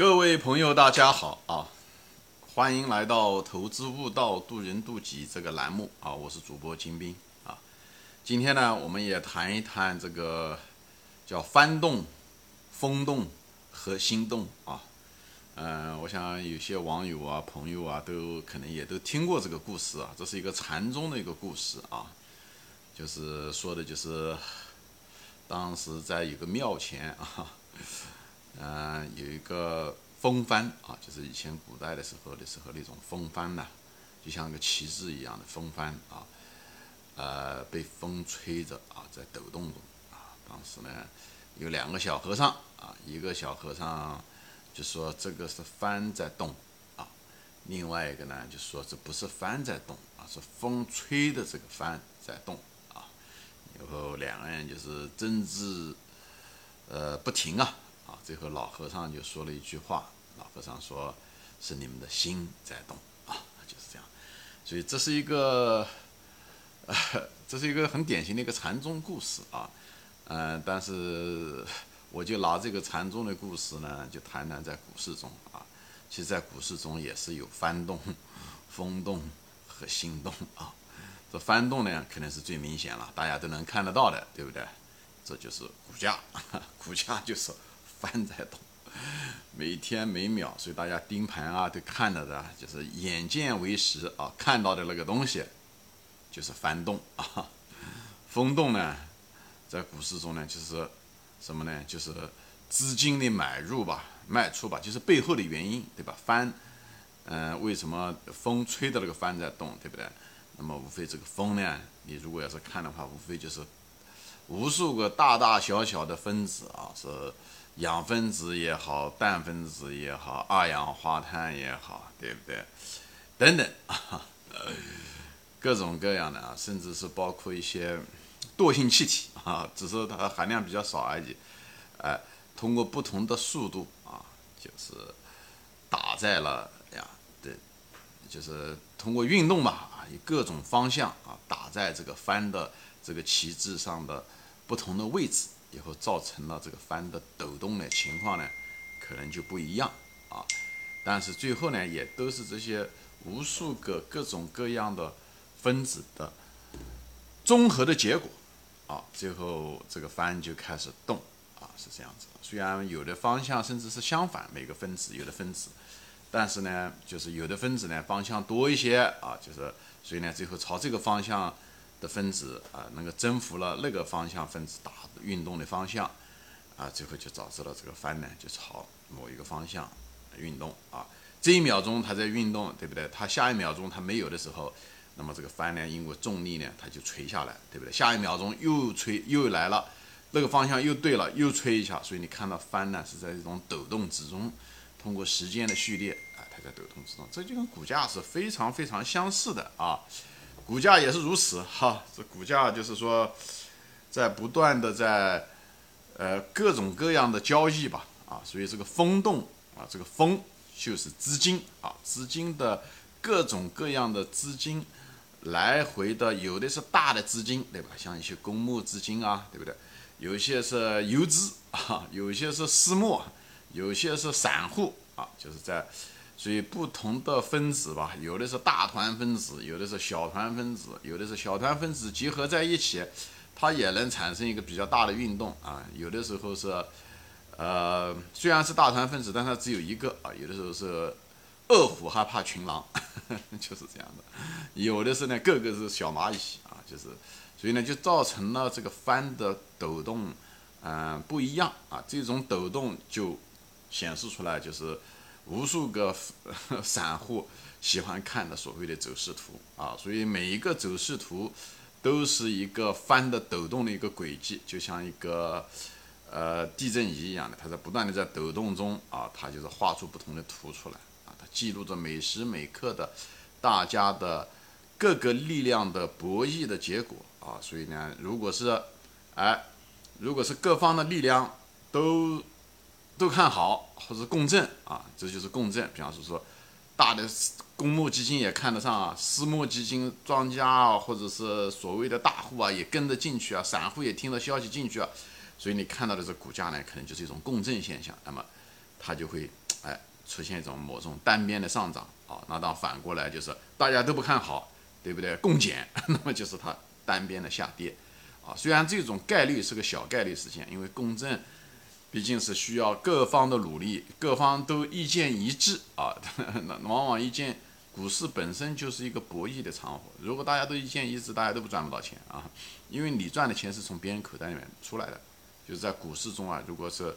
各位朋友，大家好啊！欢迎来到“投资悟道，渡人渡己”这个栏目啊！我是主播金兵啊。今天呢，我们也谈一谈这个叫翻动、风动和心动啊。嗯，我想有些网友啊、朋友啊，都可能也都听过这个故事啊。这是一个禅宗的一个故事啊，就是说的就是当时在一个庙前啊。嗯，有一个风帆啊，就是以前古代的时候的时候那种风帆呐，就像个旗帜一样的风帆啊，呃，被风吹着啊，在抖动中啊。当时呢，有两个小和尚啊，一个小和尚就说这个是帆在动啊，另外一个呢就说这不是帆在动啊，是风吹的这个帆在动啊。然后两个人就是争执，呃，不停啊。最后老和尚就说了一句话，老和尚说：“是你们的心在动啊，就是这样。”所以这是一个，这是一个很典型的一个禅宗故事啊。嗯，但是我就拿这个禅宗的故事呢，就谈谈在股市中啊，其实，在股市中也是有翻动、风动和心动啊。这翻动呢，肯定是最明显了，大家都能看得到的，对不对？这就是股价，股价就是。翻在动，每天每秒，所以大家盯盘啊，都看到的，就是眼见为实啊，看到的那个东西就是翻动 啊。风动呢，在股市中呢，就是什么呢？就是资金的买入吧、卖出吧，就是背后的原因，对吧？翻，嗯，为什么风吹的那个帆在动，对不对？那么无非这个风呢，你如果要是看的话，无非就是无数个大大小小的分子啊，是。氧分子也好，氮分子也好，二氧化碳也好，对不对？等等啊，各种各样的啊，甚至是包括一些惰性气体啊，只是它含量比较少而已。哎，通过不同的速度啊，就是打在了呀，对，就是通过运动嘛啊，以各种方向啊，打在这个帆的这个旗帜上的不同的位置。以后造成了这个帆的抖动的情况呢，可能就不一样啊。但是最后呢，也都是这些无数个各种各样的分子的综合的结果啊。最后这个帆就开始动啊，是这样子。虽然有的方向甚至是相反，每个分子有的分子，但是呢，就是有的分子呢方向多一些啊，就是所以呢，最后朝这个方向。的分子啊，能够征服了那个方向分子打运动的方向，啊，最后就导致了这个帆呢就朝某一个方向运动啊。这一秒钟它在运动，对不对？它下一秒钟它没有的时候，那么这个帆呢，因为重力呢，它就垂下来，对不对？下一秒钟又吹又来了，那个方向又对了，又吹一下，所以你看到帆呢是在这种抖动之中，通过时间的序列啊，它在抖动之中，这就跟股价是非常非常相似的啊。股价也是如此 哈，这股价就是说，在不断的在，呃各种各样的交易吧，啊，所以这个风动啊，这个风就是资金啊，资金的各种各样的资金来回的，有的是大的资金，对吧？像一些公募资金啊，对不对？有些是游资啊，有些是私募，有些是散户啊，就是在。所以不同的分子吧，有的是大团分子，有的是小团分子，有的是小团分子结合在一起，它也能产生一个比较大的运动啊。有的时候是，呃，虽然是大团分子，但它只有一个啊。有的时候是饿虎害怕群狼，就是这样的。有的是呢，个个是小蚂蚁啊，就是，所以呢，就造成了这个帆的抖动，嗯，不一样啊。这种抖动就显示出来就是。无数个 散户喜欢看的所谓的走势图啊，所以每一个走势图都是一个翻的抖动的一个轨迹，就像一个呃地震仪一样的，它在不断的在抖动中啊，它就是画出不同的图出来啊，它记录着每时每刻的大家的各个力量的博弈的结果啊，所以呢，如果是哎，如果是各方的力量都。都看好或者共振啊，这就是共振。比方说说，大的公募基金也看得上啊，私募基金庄家啊，或者是所谓的大户啊，也跟着进去啊，散户也听到消息进去啊，所以你看到的这股价呢，可能就是一种共振现象。那么，它就会哎出现一种某种单边的上涨啊。那当反过来就是大家都不看好，对不对？共减，那么就是它单边的下跌啊。虽然这种概率是个小概率事件，因为共振毕竟是需要各方的努力，各方都意见一致啊。那往往意见。股市本身就是一个博弈的场合，如果大家都意见一致，大家都不赚不到钱啊，因为你赚的钱是从别人口袋里面出来的，就是在股市中啊，如果是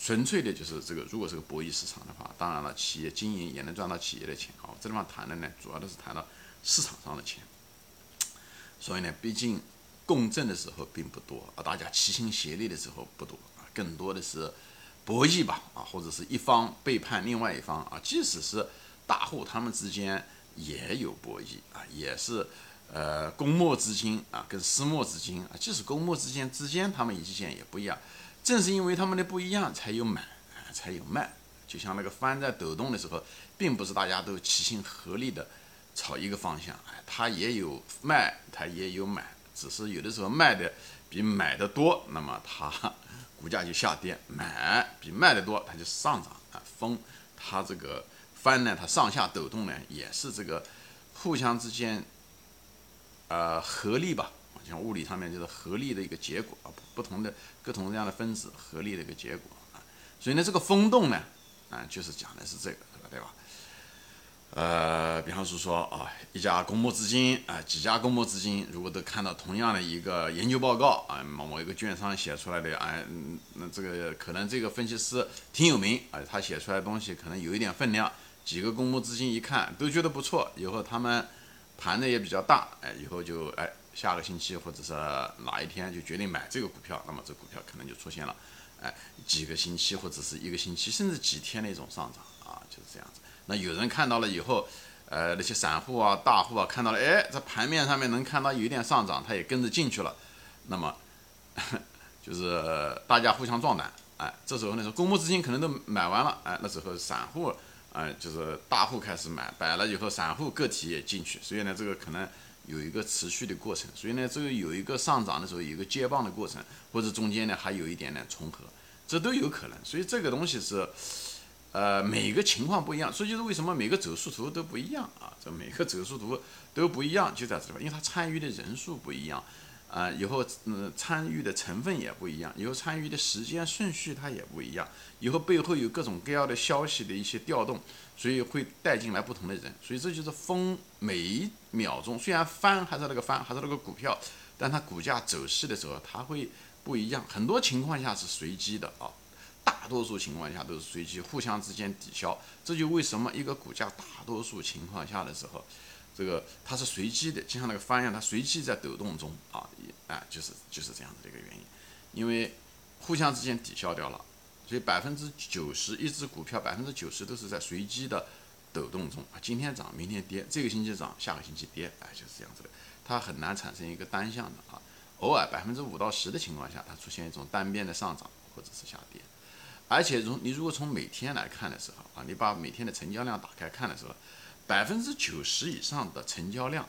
纯粹的，就是这个，如果是个博弈市场的话，当然了，企业经营也能赚到企业的钱啊。这地方谈的呢，主要的是谈到市场上的钱，所以呢，毕竟共振的时候并不多啊，大家齐心协力的时候不多，更多的是博弈吧啊，或者是一方背叛另外一方啊，即使是。大户他们之间也有博弈啊，也是，呃，公募资金啊跟私募资金啊，即使公募之间之间他们意见也不一样，正是因为他们的不一样，才有买，才有卖。就像那个帆在抖动的时候，并不是大家都齐心合力的朝一个方向，哎，它也有卖，它也有买，只是有的时候卖的比买的多，那么它股价就下跌；买比卖的多，它就上涨啊。风它这个。翻呢，它上下抖动呢，也是这个互相之间，呃，合力吧，像物理上面就是合力的一个结果啊，不同的各种各样的分子合力的一个结果啊，所以呢，这个风动呢，啊，就是讲的是这个，对吧？呃，比方说说啊，一家公募资金啊，几家公募资金，如果都看到同样的一个研究报告啊，某某一个券商写出来的，哎，那这个可能这个分析师挺有名啊，他写出来的东西可能有一点分量，几个公募资金一看都觉得不错，以后他们盘的也比较大，哎，以后就哎下个星期或者是哪一天就决定买这个股票，那么这股票可能就出现了，哎，几个星期或者是一个星期甚至几天的一种上涨啊，就是这样子。那有人看到了以后，呃，那些散户啊、大户啊看到了，哎，在盘面上面能看到有一点上涨，他也跟着进去了，那么 就是大家互相壮胆，哎，这时候呢，公募资金可能都买完了，哎，那时候散户，哎，就是大户开始买，买了以后，散户个体也进去，所以呢，这个可能有一个持续的过程，所以呢，这个有一个上涨的时候，有一个接棒的过程，或者中间呢还有一点点重合，这都有可能，所以这个东西是。呃，每个情况不一样，所以就是为什么每个走势图都不一样啊？这每个走势图都不一样，就在这地方，因为它参与的人数不一样，啊，以后嗯参与的成分也不一样，以后参与的时间顺序它也不一样，以后背后有各种各样的消息的一些调动，所以会带进来不同的人，所以这就是风每一秒钟虽然翻还是那个翻还是那个股票，但它股价走势的时候它会不一样，很多情况下是随机的啊。大多数情况下都是随机，互相之间抵消，这就为什么一个股价大多数情况下的时候，这个它是随机的，就像那个帆一样，它随机在抖动中啊，哎，就是就是这样子的一个原因，因为互相之间抵消掉了，所以百分之九十一只股票百分之九十都是在随机的抖动中啊，今天涨，明天跌，这个星期涨，下个星期跌，哎，就是这样子的，它很难产生一个单向的啊，偶尔百分之五到十的情况下，它出现一种单边的上涨或者是下跌。而且，如你如果从每天来看的时候啊，你把每天的成交量打开看的时候，百分之九十以上的成交量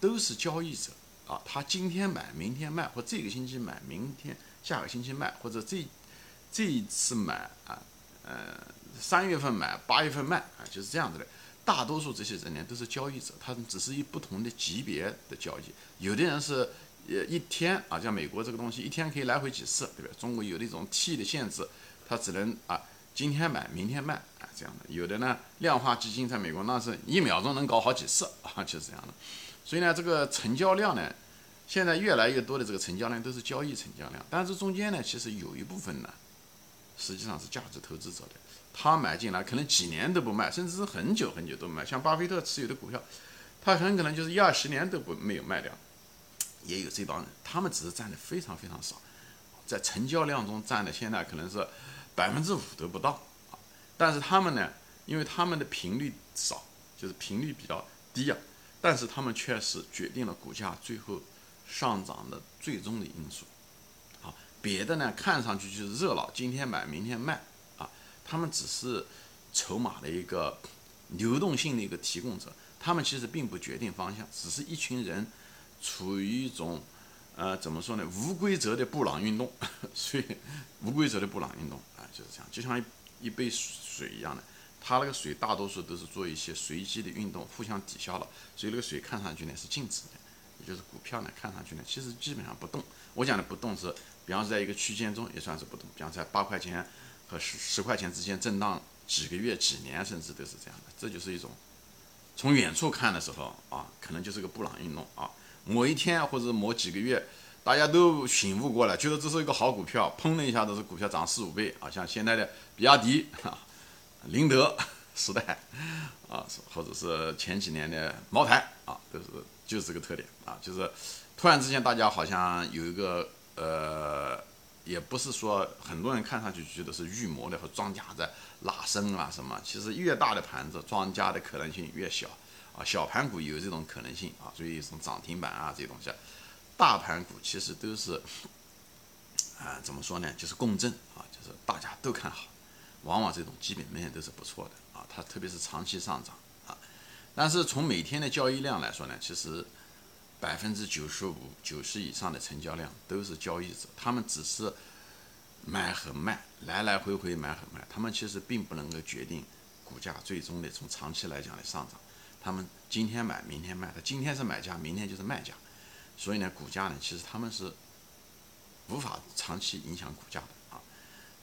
都是交易者啊，他今天买，明天卖，或这个星期买，明天下个星期卖，或者这这一次买啊，呃，三月份买，八月份卖啊，就是这样子的。大多数这些人呢都是交易者，他们只是以不同的级别的交易，有的人是呃一天啊，像美国这个东西一天可以来回几次，对不对？中国有那种 T 的限制。它只能啊，今天买，明天卖啊，这样的。有的呢，量化基金在美国那是一秒钟能搞好几次 啊，就是这样的。所以呢，这个成交量呢，现在越来越多的这个成交量都是交易成交量，但是中间呢，其实有一部分呢，实际上是价值投资者的，他买进来可能几年都不卖，甚至是很久很久都不卖。像巴菲特持有的股票，他很可能就是一二十年都不没有卖掉，也有这帮人，他们只是占的非常非常少，在成交量中占的现在可能是。百分之五都不到啊，但是他们呢，因为他们的频率少，就是频率比较低啊，但是他们确实决定了股价最后上涨的最终的因素。啊，别的呢看上去就是热闹，今天买明天卖啊，他们只是筹码的一个流动性的一个提供者，他们其实并不决定方向，只是一群人处于一种。呃，怎么说呢？无规则的布朗运动，所以无规则的布朗运动啊，就是这样，就像一杯水一样的，它那个水大多数都是做一些随机的运动，互相抵消了，所以那个水看上去呢是静止的，也就是股票呢看上去呢其实基本上不动。我讲的不动是，比方说在一个区间中也算是不动，比方在八块钱和十十块钱之间震荡几个月、几年，甚至都是这样的，这就是一种。从远处看的时候啊，可能就是个布朗运动啊。某一天或者某几个月，大家都醒悟过来，觉得这是一个好股票，砰的一下子，这股票涨四五倍啊。像现在的比亚迪啊、宁德 时代啊，或者是前几年的茅台啊，都是就是这个特点啊，就是突然之间大家好像有一个呃。也不是说很多人看上去觉得是预谋的和庄家在拉升啊什么，其实越大的盘子，庄家的可能性越小啊。小盘股有这种可能性啊，所以这种涨停板啊这些东西，大盘股其实都是啊怎么说呢？就是共振啊，就是大家都看好，往往这种基本面都是不错的啊。它特别是长期上涨啊，但是从每天的交易量来说呢，其实。百分之九十五、九十以上的成交量都是交易者，他们只是买和卖，来来回回买和卖，他们其实并不能够决定股价最终的从长期来讲的上涨。他们今天买，明天卖，他今天是买家，明天就是卖家，所以呢，股价呢，其实他们是无法长期影响股价的啊，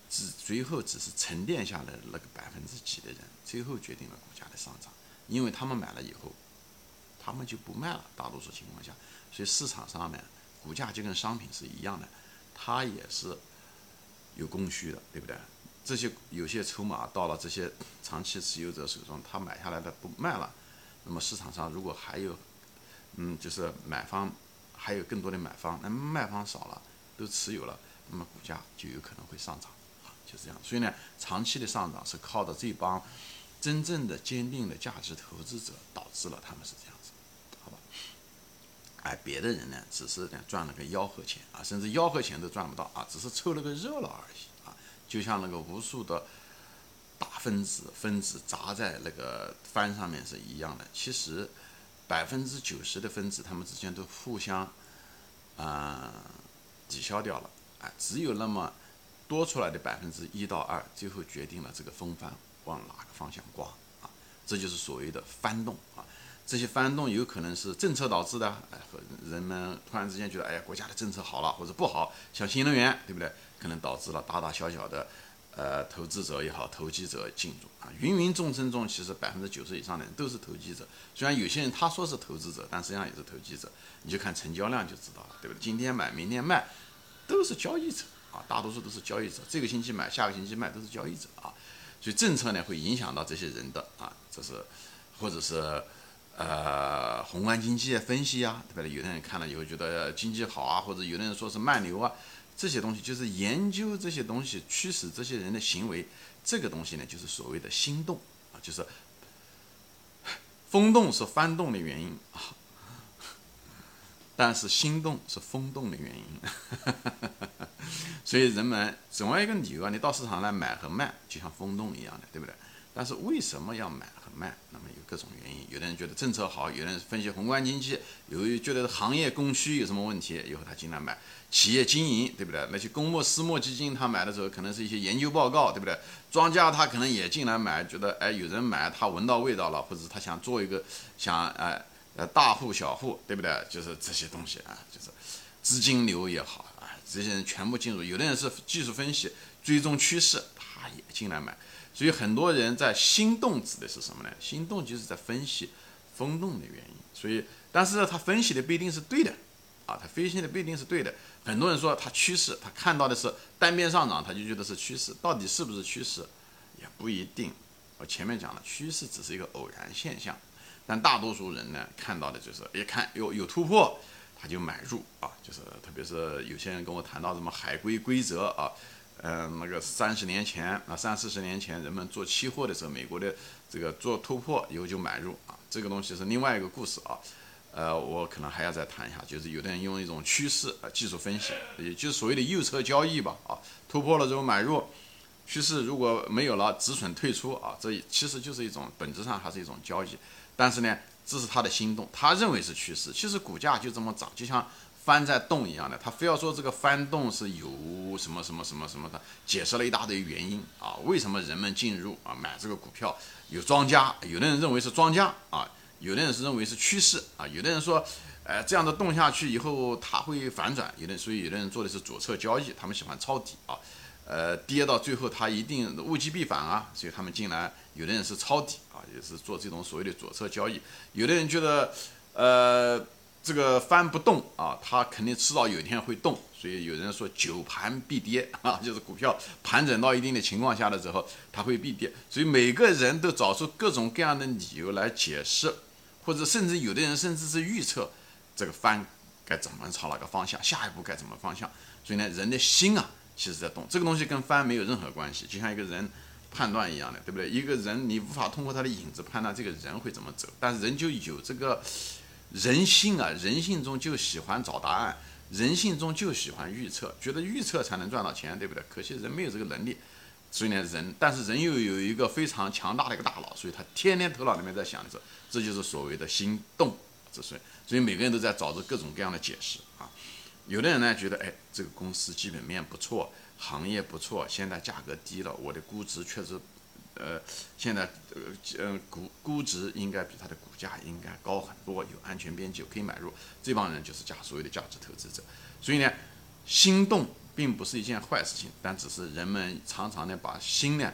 只最后只是沉淀下来那个百分之几的人，最后决定了股价的上涨，因为他们买了以后。他们就不卖了，大多数情况下，所以市场上面股价就跟商品是一样的，它也是有供需的，对不对？这些有些筹码到了这些长期持有者手中，他买下来的不卖了，那么市场上如果还有，嗯，就是买方还有更多的买方，那卖方少了，都持有了，那么股价就有可能会上涨，啊，就是这样。所以呢，长期的上涨是靠的这帮真正的坚定的价值投资者导致了，他们是这样子，好吧。哎，别的人呢，只是呢赚了个吆喝钱啊，甚至吆喝钱都赚不到啊，只是凑了个热闹而已啊，就像那个无数的大分子分子砸在那个帆上面是一样的。其实百分之九十的分子，它们之间都互相啊抵消掉了，哎，只有那么多出来的百分之一到二，最后决定了这个风帆往哪个方向刮啊，这就是所谓的翻动啊。这些翻动有可能是政策导致的，哎，和人们突然之间觉得，哎呀，国家的政策好了或者不好，像新能源，对不对？可能导致了大大小小的，呃，投资者也好，投机者进入啊。芸芸众生中，其实百分之九十以上的人都是投机者。虽然有些人他说是投资者，但实际上也是投机者。你就看成交量就知道了，对不对？今天买，明天卖，都是交易者啊，大多数都是交易者。这个星期买，下个星期卖，都是交易者啊。所以政策呢，会影响到这些人的啊，这是或者是。呃，宏观经济分析啊，对不对？有的人看了以后觉得经济好啊，或者有的人说是慢牛啊，这些东西就是研究这些东西驱使这些人的行为，这个东西呢，就是所谓的心动啊，就是 风动是翻动的原因啊，但是心动是风动的原因，所以人们总要一个理由啊，你到市场来买和卖，就像风动一样的，对不对？但是为什么要买慢？那么有各种原因。有的人觉得政策好，有的人分析宏观经济，有于觉得行业供需有什么问题，以后他进来买。企业经营，对不对？那些公募、私募基金，他买的时候可能是一些研究报告，对不对？庄家他可能也进来买，觉得哎有人买，他闻到味道了，或者他想做一个想哎呃大户小户，对不对？就是这些东西啊，就是资金流也好啊，这些人全部进入。有的人是技术分析，追踪趋势，他也进来买。所以很多人在心动指的是什么呢？心动就是在分析风动的原因。所以，但是呢，他分析的不一定是对的，啊，他分析的不一定是对的。很多人说他趋势，他看到的是单边上涨，他就觉得是趋势，到底是不是趋势，也不一定。我前面讲了，趋势只是一个偶然现象，但大多数人呢，看到的就是一看有有突破，他就买入啊，就是特别是有些人跟我谈到什么海归规则啊。嗯，那个三十年前啊，三四十年前，人们做期货的时候，美国的这个做突破以后就买入啊，这个东西是另外一个故事啊。呃，我可能还要再谈一下，就是有的人用一种趋势啊技术分析，也就是所谓的右侧交易吧啊，突破了之后买入，趋势如果没有了止损退出啊，这其实就是一种本质上还是一种交易，但是呢，这是他的心动，他认为是趋势，其实股价就这么涨，就像帆在动一样的，他非要说这个翻动是有什么什么什么什么的，解释了一大堆原因啊，为什么人们进入啊买这个股票有庄家，有的人认为是庄家啊，有的人是认为是趋势啊，有的人说，呃这样的动下去以后它会反转，有的所以有的人做的是左侧交易，他们喜欢抄底啊，呃跌到最后它一定物极必反啊，所以他们进来，有的人是抄底啊，也是做这种所谓的左侧交易，有的人觉得，呃。这个翻不动啊，它肯定迟早有一天会动，所以有人说久盘必跌 啊，就是股票盘整到一定的情况下的时候，它会必跌。所以每个人都找出各种各样的理由来解释，或者甚至有的人甚至是预测这个翻该怎么朝哪个方向，下一步该怎么方向。所以呢，人的心啊，其实在动，这个东西跟翻没有任何关系，就像一个人判断一样的，对不对？一个人你无法通过他的影子判断这个人会怎么走，但是人就有这个。人性啊，人性中就喜欢找答案，人性中就喜欢预测，觉得预测才能赚到钱，对不对？可惜人没有这个能力，所以呢，人，但是人又有一个非常强大的一个大脑，所以他天天头脑里面在想着，这就是所谓的心动之所以，所以每个人都在找着各种各样的解释啊。有的人呢觉得，哎，这个公司基本面不错，行业不错，现在价格低了，我的估值确实。呃，现在呃呃估估值应该比它的股价应该高很多，有安全边际，可以买入。这帮人就是价所谓的价值投资者。所以呢，心动并不是一件坏事情，但只是人们常常呢把心呢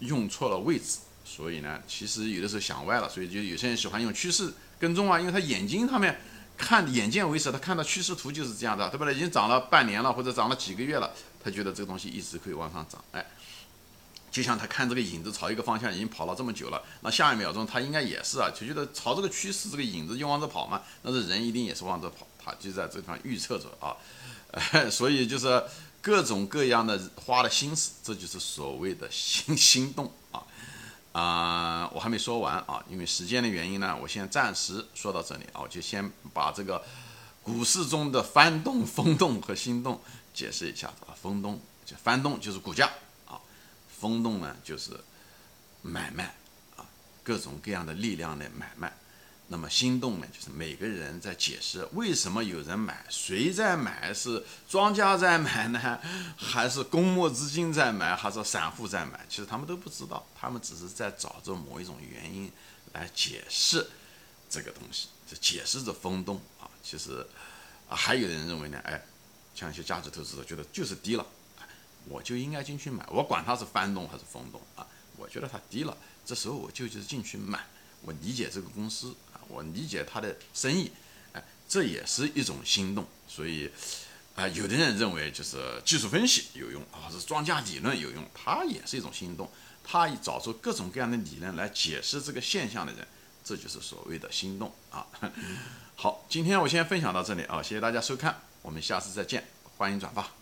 用错了位置。所以呢，其实有的时候想歪了。所以就有些人喜欢用趋势跟踪啊，因为他眼睛上面看眼见为实，他看到趋势图就是这样的，对不对？已经涨了半年了，或者涨了几个月了，他觉得这个东西一直可以往上涨，哎。就像他看这个影子朝一个方向已经跑了这么久了，那下一秒钟他应该也是啊，就觉得朝这个趋势，这个影子就往这跑嘛，那是人一定也是往这跑，他就在这地方预测着啊，所以就是各种各样的花的心思，这就是所谓的心心动啊啊！我还没说完啊，因为时间的原因呢，我先暂时说到这里啊，我就先把这个股市中的翻动、风动和心动解释一下啊，风动就翻动就是股价。风动呢，就是买卖啊，各种各样的力量的买卖。那么心动呢，就是每个人在解释为什么有人买，谁在买，是庄家在买呢，还是公募资金在买，还是散户在买？其实他们都不知道，他们只是在找着某一种原因来解释这个东西，就解释着风动啊。其实啊，还有的人认为呢，哎，像一些价值投资者觉得就是低了。我就应该进去买，我管它是翻动还是风动啊，我觉得它低了，这时候我就就是进去买。我理解这个公司啊，我理解它的生意，哎，这也是一种心动。所以啊，有的人认为就是技术分析有用啊，是庄家理论有用，它也是一种心动。他找出各种各样的理论来解释这个现象的人，这就是所谓的心动啊。好，今天我先分享到这里啊，谢谢大家收看，我们下次再见，欢迎转发。